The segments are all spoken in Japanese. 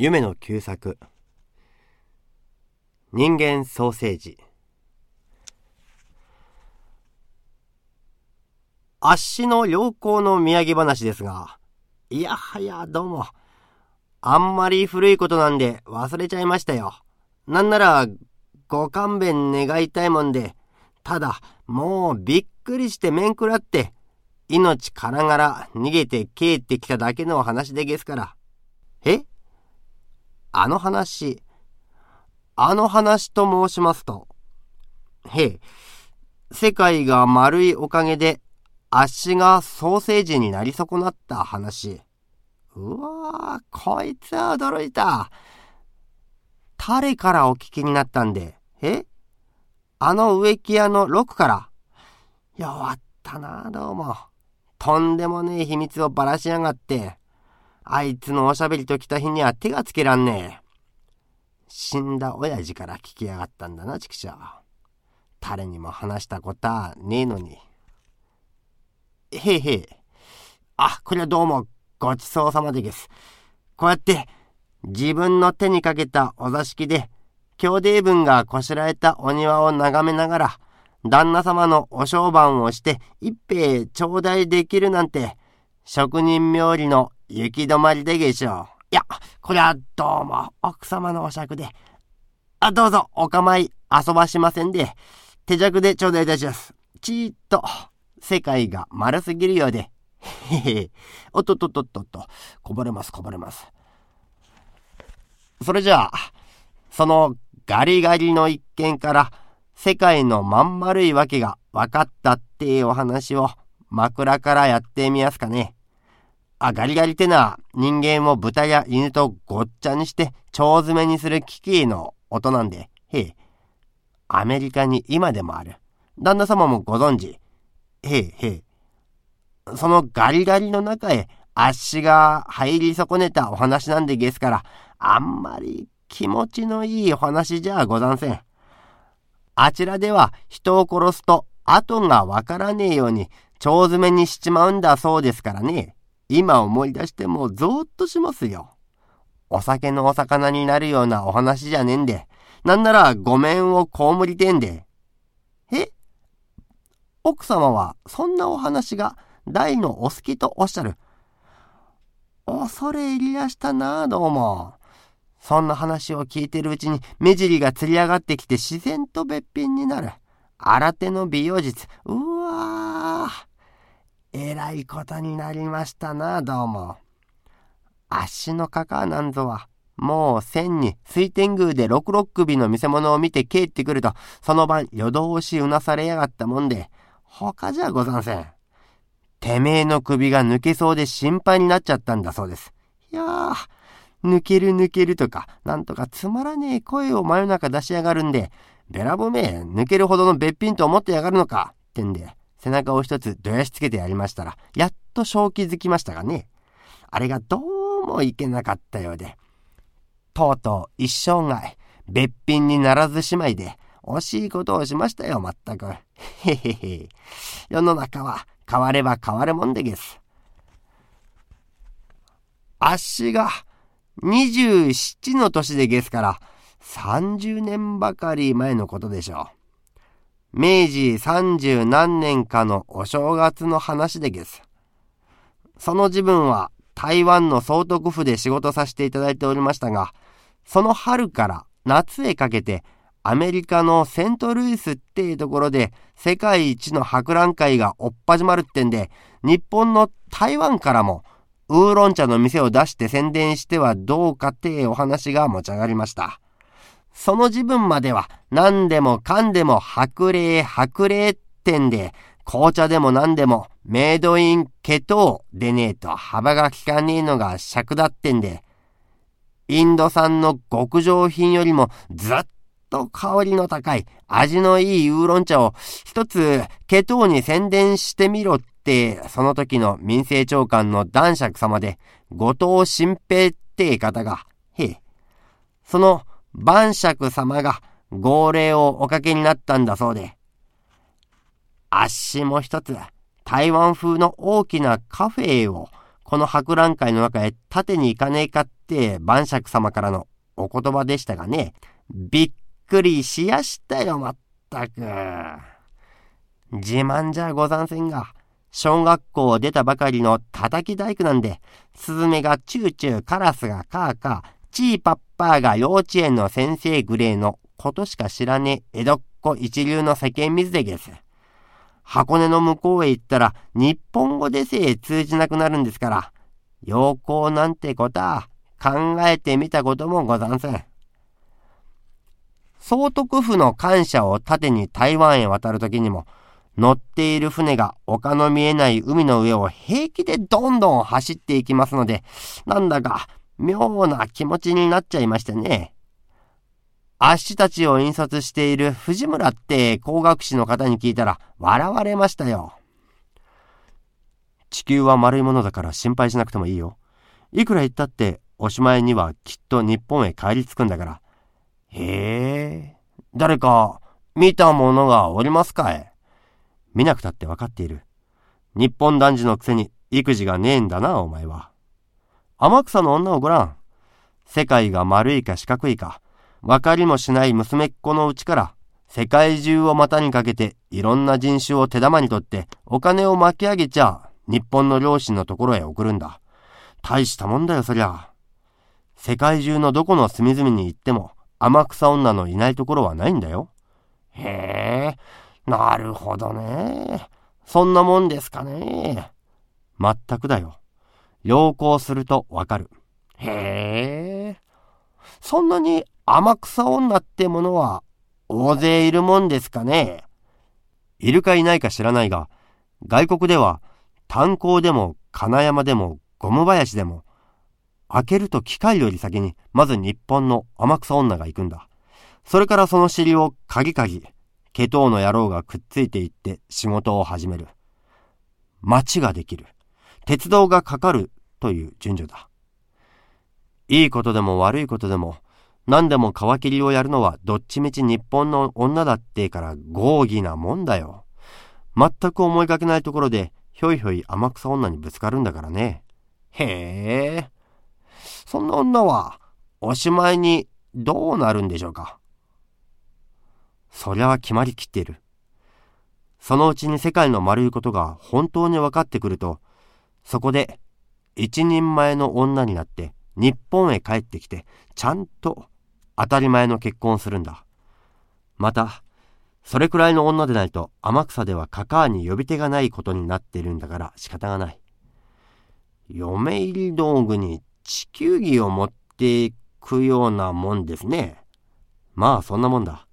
夢の旧作人間ソーセージあっしの良好の土産話ですが、いやはやどうも、あんまり古いことなんで忘れちゃいましたよ。なんなら、ご勘弁願いたいもんで、ただ、もうびっくりして面食らって、命からがら逃げて帰ってきただけの話でげすから。え？あの話、あの話と申しますと、へえ、世界が丸いおかげで足がソーセージになり損なった話。うわぁ、こいつは驚いた。誰からお聞きになったんで、えあの植木屋の6から。弱ったな、どうも。とんでもねえ秘密をばらしやがって。あいつのおしゃべりと来た日には手がつけらんねえ。死んだ親父から聞きやがったんだな、畜生。誰にも話したことはねえのに。へえへえ。あ、これはどうもごちそうさまでげす。こうやって自分の手にかけたお座敷で兄弟分がこしらえたお庭を眺めながら旦那様のお商売をして一杯頂戴できるなんて職人冥利の行き止まりでげしょう。いや、これはどうも奥様のお酌で。あ、どうぞお構い遊ばしませんで、手酌で頂戴いたします。ちーっと、世界が丸すぎるようで。へへ、おっとっとっとっとっと、こぼれますこぼれます。それじゃあ、そのガリガリの一件から世界のまん丸いわけが分かったっていうお話を枕からやってみますかね。あ、ガリガリってのは人間を豚や犬とごっちゃにして腸詰めにする危機器の音なんで、へえ。アメリカに今でもある。旦那様もご存知。へえへえ。そのガリガリの中へ足が入り損ねたお話なんでですから、あんまり気持ちのいいお話じゃござんせん。あちらでは人を殺すと後がわからねえように腸詰めにしちまうんだそうですからね。今思い出してもゾーッとしますよ。お酒のお魚になるようなお話じゃねえんで、なんならごめんを被りてんで。え？奥様はそんなお話が大のお好きとおっしゃる。恐れ入りやしたなどうも。そんな話を聞いてるうちに目尻がつり上がってきて自然とべっぴんになる。新手の美容術。うわぁ。えらいことになりましたな、どうも。足のかかなんぞは、もう千に水天宮で六六首の見せ物を見て帰ってくると、その晩夜通しうなされやがったもんで、他じゃござんせん。てめえの首が抜けそうで心配になっちゃったんだそうです。いやー、抜ける抜けるとか、なんとかつまらねえ声を真夜中出しやがるんで、べらぼめ抜けるほどのべっぴんと思ってやがるのか、ってんで、背中を一つどやしつけてやりましたら、やっと正気づきましたがね。あれがどうもいけなかったようで。とうとう一生涯、べっぴんにならずしまいで、惜しいことをしましたよ、まったく。へへへ。世の中は変われば変わるもんでげす。あっしが27の年でげすから、30年ばかり前のことでしょう。明治三十何年かのお正月の話でげす。その自分は台湾の総督府で仕事させていただいておりましたが、その春から夏へかけてアメリカのセントルイスっていうところで世界一の博覧会がおっ始まるってんで、日本の台湾からもウーロン茶の店を出して宣伝してはどうかってお話が持ち上がりました。その自分までは何でもかんでも白霊白霊ってんで、紅茶でも何でもメイドインケトーでねえと幅が利かねえのが尺だってんで、インド産の極上品よりもずっと香りの高い味のいいウーロン茶を一つケトーに宣伝してみろって、その時の民政長官の男爵様で後藤新平って方が、へえ、その晩酌様が号令をおかけになったんだそうで、あっしも一つ、台湾風の大きなカフェをこの博覧会の中へ縦に行かねえかって晩酌様からのお言葉でしたがね、びっくりしやしたよ、まったく。自慢じゃござんせんが、小学校を出たばかりの叩き大工なんで、スズメがチューチュー、カラスがカーカー、チーパッパーが幼稚園の先生グレーのことしか知らねえ江戸っ子一流の世間水でげす。箱根の向こうへ行ったら日本語でせえ通じなくなるんですから、陽光なんてことは考えてみたこともござんせん。総督府の感謝を盾に台湾へ渡るときにも、乗っている船が丘の見えない海の上を平気でどんどん走っていきますので、なんだか妙な気持ちになっちゃいましてね。あっしたちを印刷している藤村って工学士の方に聞いたら笑われましたよ。地球は丸いものだから心配しなくてもいいよ。いくら言ったっておしまいにはきっと日本へ帰り着くんだから。へえ、誰か見た者がおりますかい？見なくたってわかっている。日本男児のくせに育児がねえんだな、お前は。天草の女をごらん。世界が丸いか四角いか、わかりもしない娘っ子のうちから、世界中を股にかけていろんな人種を手玉にとってお金を巻き上げちゃ、日本の両親のところへ送るんだ。大したもんだよ、そりゃ。世界中のどこの隅々に行っても、天草女のいないところはないんだよ。へえ、なるほどね。そんなもんですかね。まったくだよ。良好するとわかる。へえ。そんなに天草女ってものは大勢いるもんですかね。いるかいないか知らないが、外国では炭鉱でも金山でもゴム林でも、開けると機械より先にまず日本の天草女が行くんだ。それからその尻を鍵鍵、毛頭の野郎がくっついていって仕事を始める。街ができる。鉄道がかかるという順序だ。いいことでも悪いことでも、何でも皮切りをやるのはどっちみち日本の女だってから豪儀なもんだよ。全く思いがけないところでひょいひょい天草女にぶつかるんだからね。へえ。そんな女はおしまいにどうなるんでしょうか。そりゃ決まりきっている。そのうちに世界の丸いことが本当に分かってくると、そこで一人前の女になって日本へ帰ってきてちゃんと当たり前の結婚をするんだ。また、それくらいの女でないと天草ではカカーに呼び手がないことになっているんだから仕方がない。嫁入り道具に地球儀を持っていくようなもんですね。まあそんなもんだ。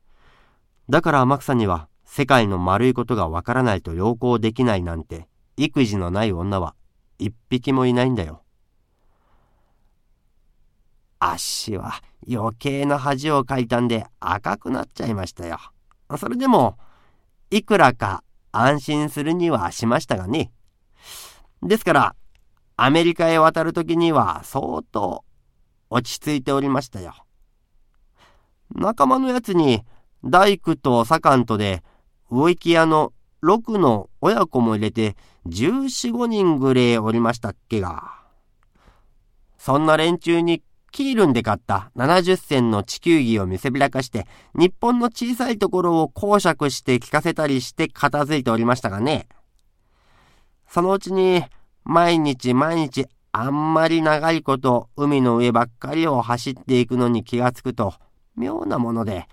だから天草には世界の丸いことがわからないと要行できないなんて育児のない女は一匹もいないんだよ。足は余計な恥をかいたんで赤くなっちゃいましたよ。それでも、いくらか安心するにはしましたがね。ですから、アメリカへ渡るときには相当落ち着いておりましたよ。仲間のやつに大工と左官とで植木屋の6の親子も入れて14、5人ぐれおりましたっけが。そんな連中にキールンで買った70銭の地球儀を見せびらかして、日本の小さいところを講釈して聞かせたりして片付いておりましたがね。そのうちに、毎日毎日あんまり長いこと海の上ばっかりを走っていくのに気がつくと、妙なもので、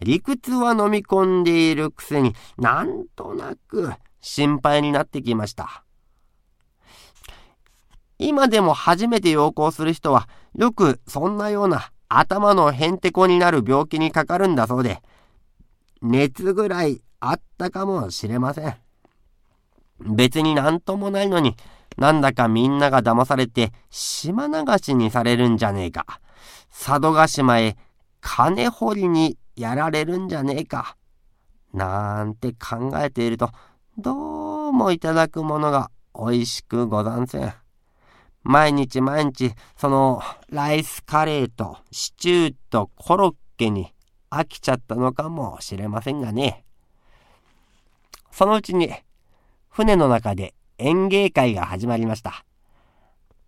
理屈は飲み込んでいるくせになんとなく心配になってきました。今でも初めて陽光する人は、よくそんなような頭のへんてこになる病気にかかるんだそうで、熱ぐらいあったかもしれません。別になんともないのに、なんだかみんなが騙されて島流しにされるんじゃねえか。佐渡島へ金掘りにやられるんじゃねえか。なんて考えていると、どうもいただくものが美味しくござんせん。毎日毎日、そのライスカレーとシチューとコロッケに飽きちゃったのかもしれませんがね。そのうちに、船の中で演芸会が始まりました。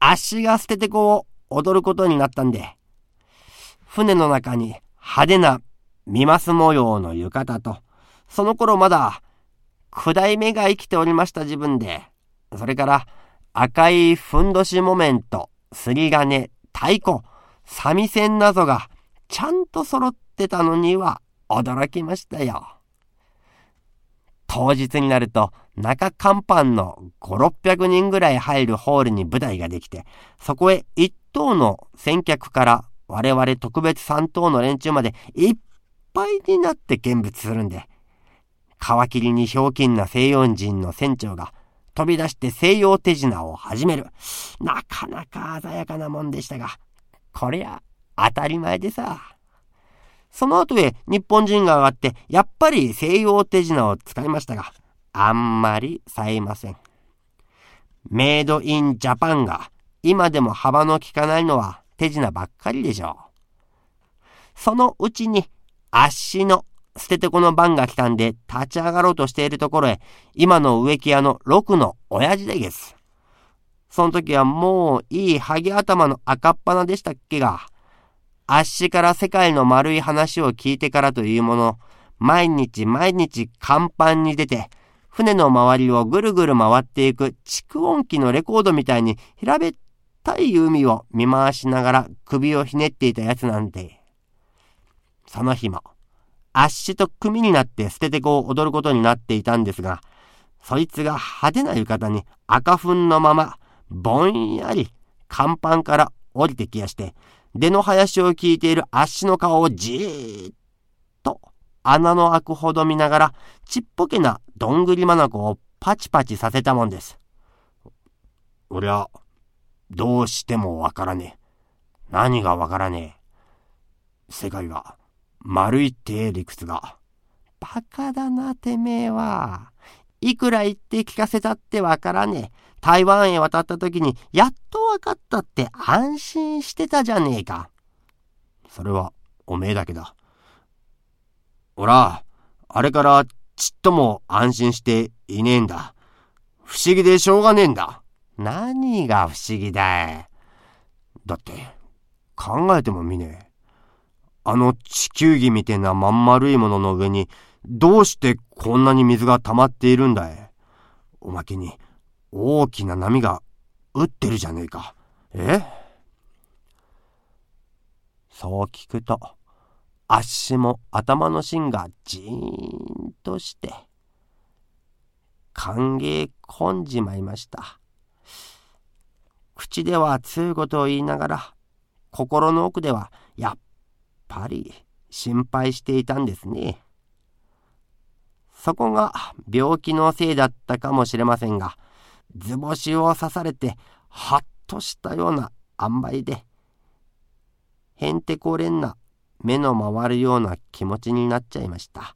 足が捨ててこを踊ることになったんで、船の中に派手な見ます模様の浴衣と、その頃まだ九代目が生きておりました自分で、それから赤いふんどし木綿とすり金、太鼓、三味線などがちゃんと揃ってたのには驚きましたよ。当日になると中甲板の5、600人ぐらい入るホールに舞台ができて、そこへ一等の先客から我々特別三等の連中までいっぱいになって見物するんで、皮切りにひょうきんな西洋人の船長が飛び出して西洋手品を始める。なかなか鮮やかなもんでしたが、こりゃ当たり前でさ。その後へ日本人が上がって、やっぱり西洋手品を使いましたが、あんまり冴えません。メイドインジャパンが今でも幅の利かないのは手品ばっかりでしょう。そのうちに足の捨ててこの番が来たんで立ち上がろうとしているところへ今の植木屋の六の親父でげす。その時はもういいハゲ頭の赤っ鼻でしたっけが、あっしから世界の丸い話を聞いてからというもの、毎日毎日甲板に出て、船の周りをぐるぐる回っていく蓄音機のレコードみたいに平べったい海を見回しながら首をひねっていたやつなんて。その日も、あっしと組になって捨ててこを踊ることになっていたんですが、そいつが派手な浴衣に赤粉のまま、ぼんやり甲板から降りてきやして、出の林を聞いているあっしの顔をじーっと穴の開くほど見ながら、ちっぽけなどんぐりまなこをパチパチさせたもんです。俺は、どうしてもわからねえ。何がわからねえ。世界は、丸いって理屈が。バカだな、てめえは。いくら言って聞かせたってわからねえ。台湾へ渡った時に、やっとわかったって安心してたじゃねえか。それは、おめえだけだ。おら、あれからちっとも安心していねえんだ。不思議でしょうがねえんだ。何が不思議だい。だって、考えてもみねえ。あの地球儀みてえなまん丸いものの上に、どうしてこんなに水が溜まっているんだい？おまけに、大きな波が打ってるじゃねえか。え？そう聞くと、あっしも頭の芯がじーんとして、歓迎こんじまいました。口では強いことを言いながら、心の奥ではやっぱり心配していたんですね。そこが病気のせいだったかもしれませんが、図星を刺されて、はっとしたような塩梅で、へんてこれんな目の回るような気持ちになっちゃいました。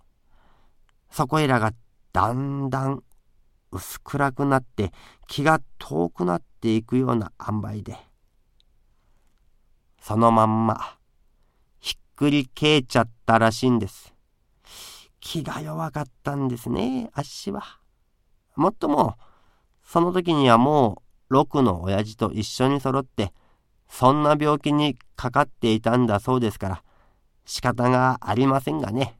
そこいらがだんだん薄暗くなって気が遠くなっていくような塩梅で、そのまんまくりけいちゃったらしいんです。気が弱かったんですね、あっしは。もっとも、その時にはもう、六の親父と一緒に揃って、そんな病気にかかっていたんだそうですから、仕方がありませんがね。